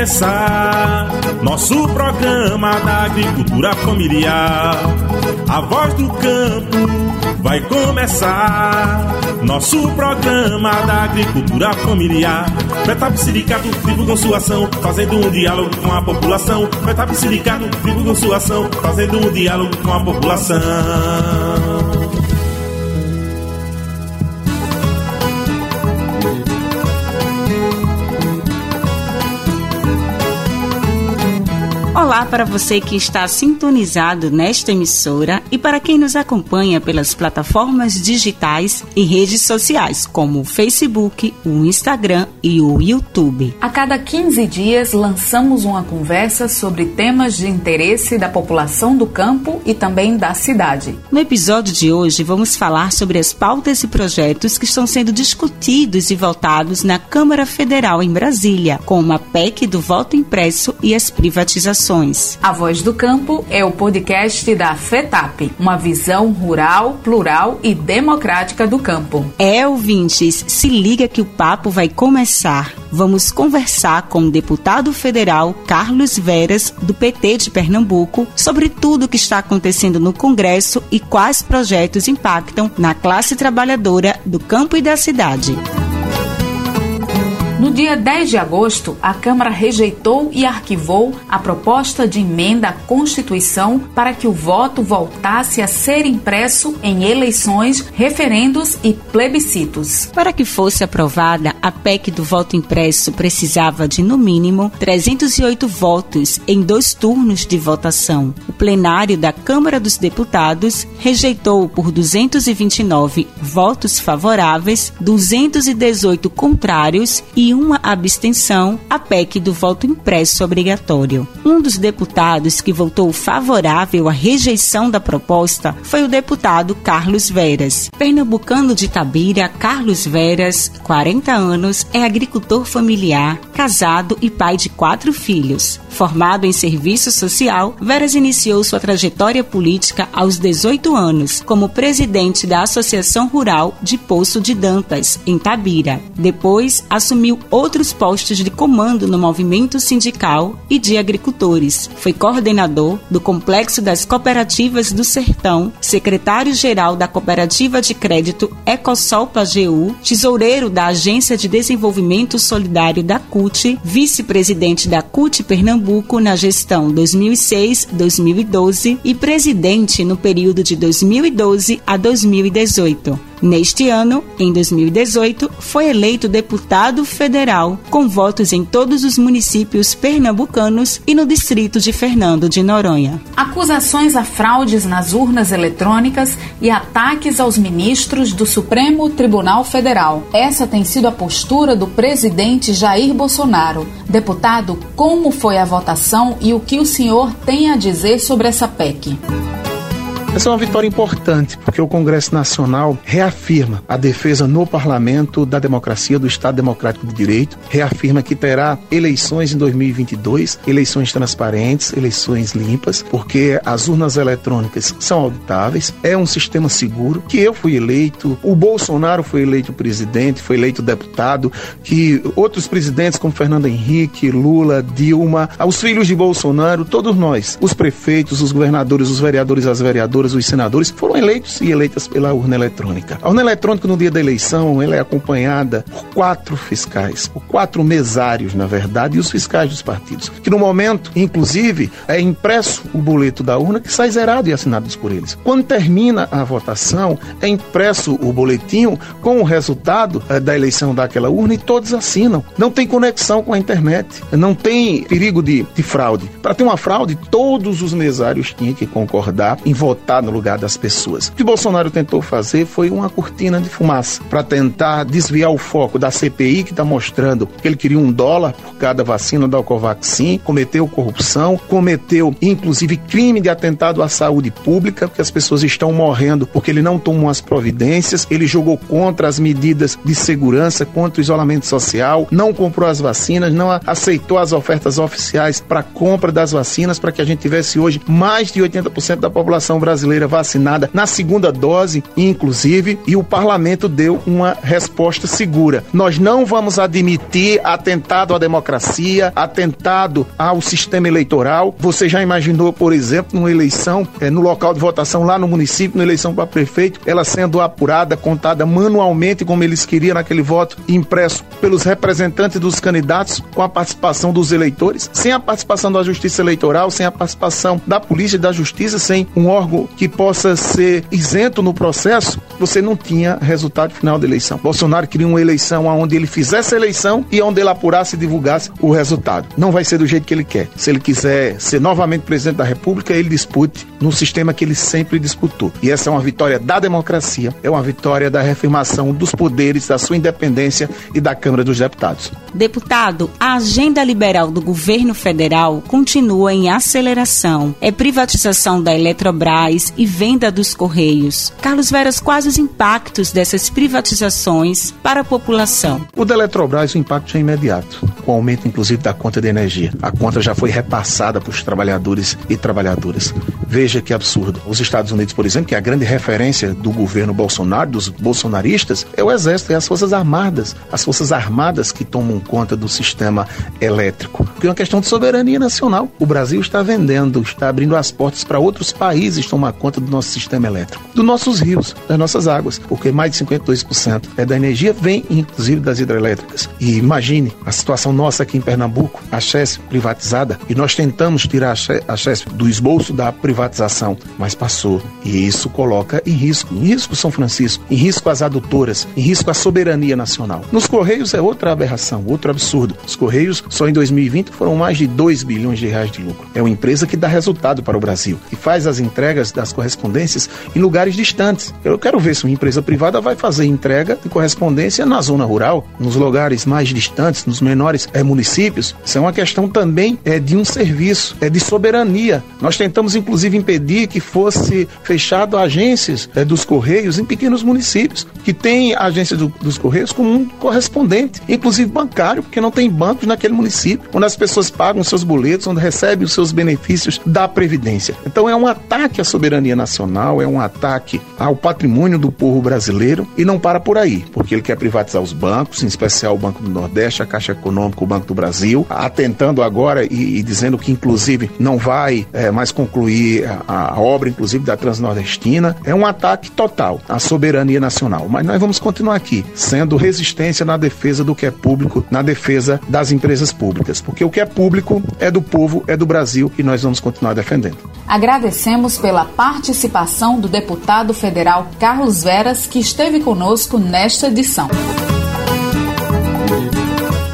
começar. Nosso programa da agricultura familiar. A voz do campo vai começar. Nosso programa da agricultura familiar. Petap Sindicato divulgam sua ação, fazendo um diálogo com a população. Petap Sindicato divulgam sua ação, fazendo um diálogo com a população. Olá para você que está sintonizado nesta emissora e para quem nos acompanha pelas plataformas digitais e redes sociais, como o Facebook, o Instagram e o YouTube. A cada 15 dias lançamos uma conversa sobre temas de interesse da população do campo e também da cidade. No episódio de hoje, vamos falar sobre as pautas e projetos que estão sendo discutidos e votados na Câmara Federal em Brasília, como a PEC do voto impresso e as privatizações. A Voz do Campo é o podcast da FETAP, uma visão rural, plural e democrática do campo. É, ouvintes, se liga que o papo vai começar. Vamos conversar com o deputado federal Carlos Veras, do PT de Pernambuco, sobre tudo o que está acontecendo no Congresso e quais projetos impactam na classe trabalhadora do campo e da cidade. No dia 10 de agosto, a Câmara rejeitou e arquivou a proposta de emenda à Constituição para que o voto voltasse a ser impresso em eleições, referendos e plebiscitos. Para que fosse aprovada, a PEC do voto impresso precisava de, no mínimo, 308 votos em dois turnos de votação. O plenário da Câmara dos Deputados rejeitou por 229 votos favoráveis, 218 contrários e uma abstenção a PEC do voto impresso obrigatório. Um dos deputados que votou favorável à rejeição da proposta foi o deputado Carlos Veras. Pernambucano de Tabira, Carlos Veras, 40 anos, é agricultor familiar, casado e pai de quatro filhos. Formado em serviço social, Veras iniciou sua trajetória política aos 18 anos como presidente da Associação Rural de Poço de Dantas, em Tabira. Depois, assumiu outros postos de comando no movimento sindical e de agricultores. Foi coordenador do Complexo das Cooperativas do Sertão, secretário-geral da Cooperativa de Crédito Ecosol Pajeú, tesoureiro da Agência de Desenvolvimento Solidário da CUT, vice-presidente da CUT Pernambuco na gestão 2006-2012 e presidente no período de 2012 a 2018. Neste ano, em 2018, foi eleito deputado federal, com votos em todos os municípios pernambucanos e no distrito de Fernando de Noronha. Acusações a fraudes nas urnas eletrônicas e ataques aos ministros do Supremo Tribunal Federal. Essa tem sido a postura do presidente Jair Bolsonaro. Deputado, como foi a votação e o que o senhor tem a dizer sobre essa PEC? Essa é uma vitória importante, porque o Congresso Nacional reafirma a defesa no parlamento da democracia, do Estado Democrático de Direito, reafirma que terá eleições em 2022, eleições transparentes, eleições limpas, porque as urnas eletrônicas são auditáveis, é um sistema seguro, que eu fui eleito, o Bolsonaro foi eleito presidente, foi eleito deputado, que outros presidentes como Fernando Henrique, Lula, Dilma, os filhos de Bolsonaro, todos nós, os prefeitos, os governadores, os vereadores, as vereadoras, os senadores foram eleitos e eleitas pela urna eletrônica. A urna eletrônica no dia da eleição ela é acompanhada por quatro fiscais, por quatro mesários, na verdade, e os fiscais dos partidos. Que no momento, inclusive, é impresso o boleto da urna que sai zerado e assinado por eles. Quando termina a votação, é impresso o boletim com o resultado é, da eleição daquela urna e todos assinam. Não tem conexão com a internet, não tem perigo de, de fraude. Para ter uma fraude, todos os mesários tinham que concordar em votar no lugar das pessoas. O que Bolsonaro tentou fazer foi uma cortina de fumaça para tentar desviar o foco da CPI, que está mostrando que ele queria um dólar por cada vacina da Covaxin, cometeu corrupção, cometeu inclusive crime de atentado à saúde pública, porque as pessoas estão morrendo porque ele não tomou as providências, ele jogou contra as medidas de segurança, contra o isolamento social, não comprou as vacinas, não aceitou as ofertas oficiais para compra das vacinas para que a gente tivesse hoje mais de 80% da população brasileira brasileira vacinada na segunda dose, inclusive, e o parlamento deu uma resposta segura. Nós não vamos admitir atentado à democracia, atentado ao sistema eleitoral. Você já imaginou, por exemplo, numa eleição, é, no local de votação lá no município, na eleição para prefeito, ela sendo apurada, contada manualmente, como eles queriam naquele voto, impresso pelos representantes dos candidatos, com a participação dos eleitores, sem a participação da justiça eleitoral, sem a participação da polícia e da justiça, sem um órgão que possa ser isento no processo, você não tinha resultado final da eleição. Bolsonaro queria uma eleição onde ele fizesse a eleição e onde ele apurasse e divulgasse o resultado. Não vai ser do jeito que ele quer. Se ele quiser ser novamente presidente da República, ele dispute no sistema que ele sempre disputou. E essa é uma vitória da democracia, é uma vitória da reafirmação dos poderes, da sua independência e da Câmara dos Deputados. Deputado, a agenda liberal do governo federal continua em aceleração. É privatização da Eletrobras e venda dos Correios. Carlos Veras, quais os impactos dessas privatizações para a população? O da Eletrobras, o impacto é imediato, com o aumento inclusive da conta de energia. A conta já foi repassada para os trabalhadores e trabalhadoras. Veja que absurdo. Os Estados Unidos, por exemplo, que é a grande referência do governo Bolsonaro, dos bolsonaristas, é o Exército, é as Forças Armadas. As Forças Armadas que tomam conta do sistema elétrico. Porque é uma questão de soberania nacional. O Brasil está vendendo, está abrindo as portas para outros países tomar conta do nosso sistema elétrico, dos nossos rios, das nossas águas, porque mais de 52% é da energia vem inclusive das hidrelétricas. E imagine a situação nossa aqui em Pernambuco, a Chesf privatizada, e nós tentamos tirar a Chesf do esboço da privatização, mas passou. E isso coloca em risco, em risco São Francisco, em risco as adutoras, em risco a soberania nacional. Nos Correios é outra aberração, outro absurdo. Os Correios, só em 2020, foram mais de 2 bilhões de reais de lucro. É uma empresa que dá resultado para o Brasil e faz as entregas das correspondências em lugares distantes. Eu quero ver se uma empresa privada vai fazer entrega de correspondência na zona rural, nos lugares mais distantes, nos menores é, municípios. Isso é uma questão também é, de um serviço, é de soberania. Nós tentamos, inclusive, impedir que fosse fechado agências é, dos Correios em pequenos municípios, que tem agência do, dos Correios como um correspondente, inclusive bancário, porque não tem bancos naquele município, onde as pessoas pagam seus boletos, onde recebem os seus benefícios da Previdência. Então é um ataque à soberania nacional, é um ataque ao patrimônio do povo brasileiro e não para por aí, porque ele quer privatizar os bancos, em especial o Banco do Nordeste, a Caixa Econômica, o Banco do Brasil, atentando agora e, e dizendo que, inclusive, não vai é, mais concluir a, a obra, inclusive, da Transnordestina. É um ataque total à soberania nacional. Mas nós vamos continuar aqui, sendo resistência na defesa do que é público, na defesa das empresas públicas, porque o que é público é do povo, é do Brasil e nós vamos continuar defendendo. Agradecemos pela participação do deputado federal Carlos Veras, que esteve conosco nesta edição.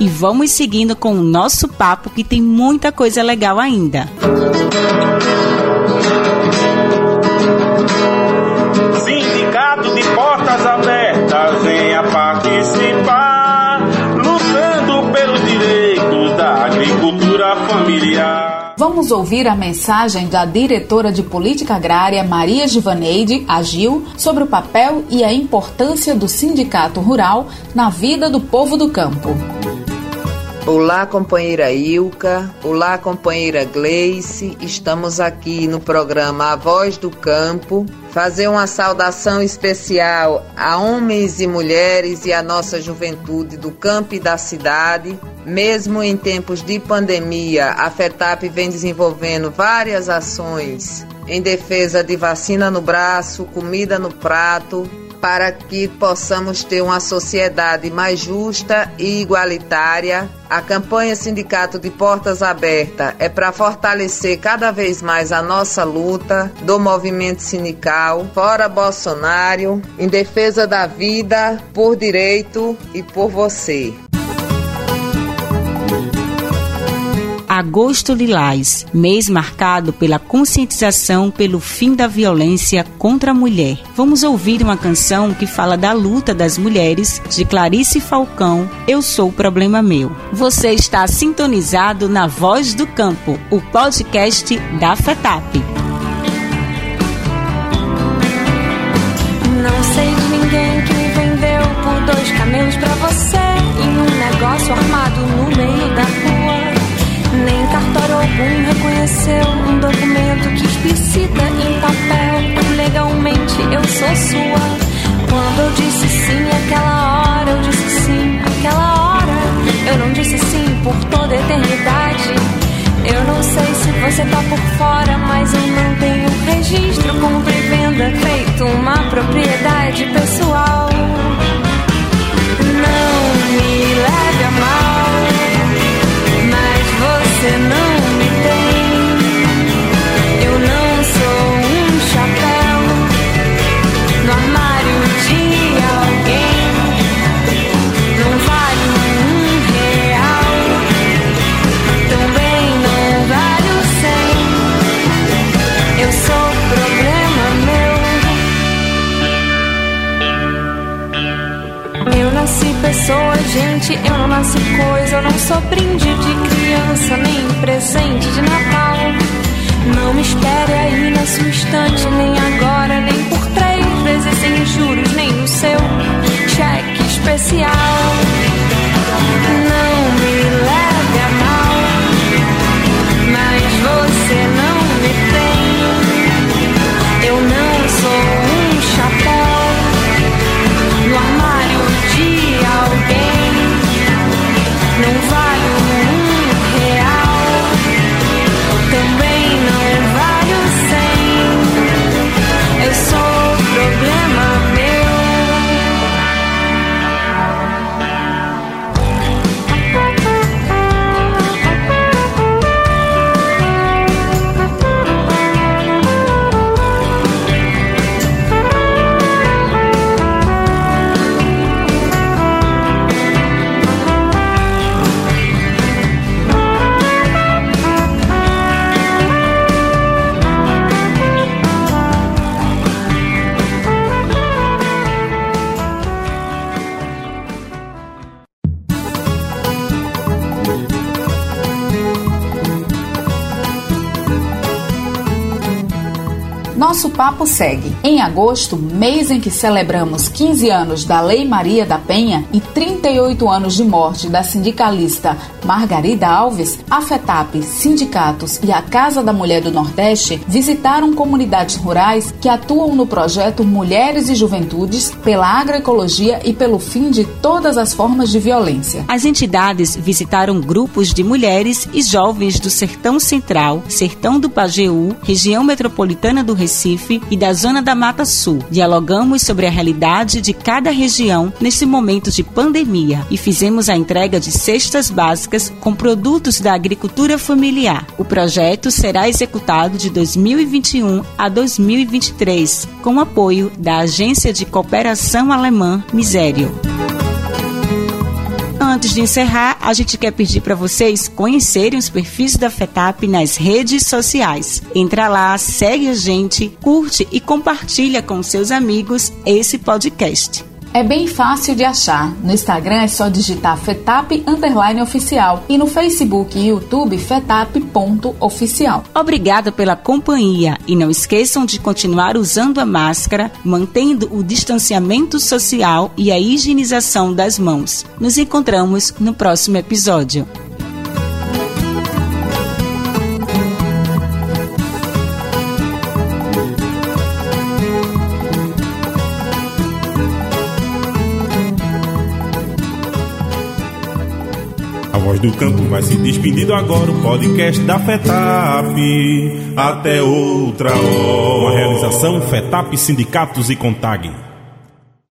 E vamos seguindo com o nosso papo, que tem muita coisa legal ainda. Sindicato de Portas Abertas venha participar, lutando pelos direitos da agricultura familiar. Vamos ouvir a mensagem da diretora de Política Agrária Maria Givaneide Agil sobre o papel e a importância do sindicato rural na vida do povo do campo. Olá, companheira Ilka. Olá, companheira Gleice. Estamos aqui no programa A Voz do Campo. Fazer uma saudação especial a homens e mulheres e a nossa juventude do campo e da cidade. Mesmo em tempos de pandemia, a FETAP vem desenvolvendo várias ações em defesa de vacina no braço, comida no prato, para que possamos ter uma sociedade mais justa e igualitária. A campanha Sindicato de Portas Abertas é para fortalecer cada vez mais a nossa luta do movimento sindical, fora Bolsonaro, em defesa da vida, por direito e por você. Agosto Lilás, mês marcado pela conscientização pelo fim da violência contra a mulher. Vamos ouvir uma canção que fala da luta das mulheres, de Clarice Falcão, Eu Sou o Problema Meu. Você está sintonizado na Voz do Campo, o podcast da FETAP. Não sei de ninguém que me vendeu por dois camelos pra você em um negócio armado algum reconheceu um documento que explicita em papel legalmente eu sou sua. Quando eu disse sim aquela hora, eu disse sim aquela hora. Eu não disse sim por toda a eternidade. Eu não sei se você tá por fora, mas eu não tenho registro, compra e venda feito uma propriedade pessoal. Não me leve a mal, mas você não. Sou brinde papo segue. Em agosto, mês em que celebramos 15 anos da Lei Maria da Penha e 38 anos de morte da sindicalista Margarida Alves, a FETAP, sindicatos e a Casa da Mulher do Nordeste visitaram comunidades rurais que atuam no projeto Mulheres e Juventudes pela agroecologia e pelo fim de todas as formas de violência. As entidades visitaram grupos de mulheres e jovens do Sertão Central, Sertão do Pajeú, região metropolitana do Recife e da Zona da Mata Sul. Dialogamos sobre a realidade de cada região neste momento de pandemia e fizemos a entrega de cestas básicas com produtos da agricultura familiar. O projeto será executado de 2021 a 2023, com apoio da Agência de Cooperação Alemã Misério. Antes de encerrar, a gente quer pedir para vocês conhecerem os perfis da FETAP nas redes sociais. Entra lá, segue a gente, curte e compartilha com seus amigos esse podcast. É bem fácil de achar. No Instagram é só digitar FETAP underline oficial e no Facebook e YouTube FETAP.oficial. Obrigada pela companhia e não esqueçam de continuar usando a máscara, mantendo o distanciamento social e a higienização das mãos. Nos encontramos no próximo episódio. Voz do campo vai se despedindo agora. O podcast da FETAP. Até outra hora. Uma realização FETAP Sindicatos e Contag.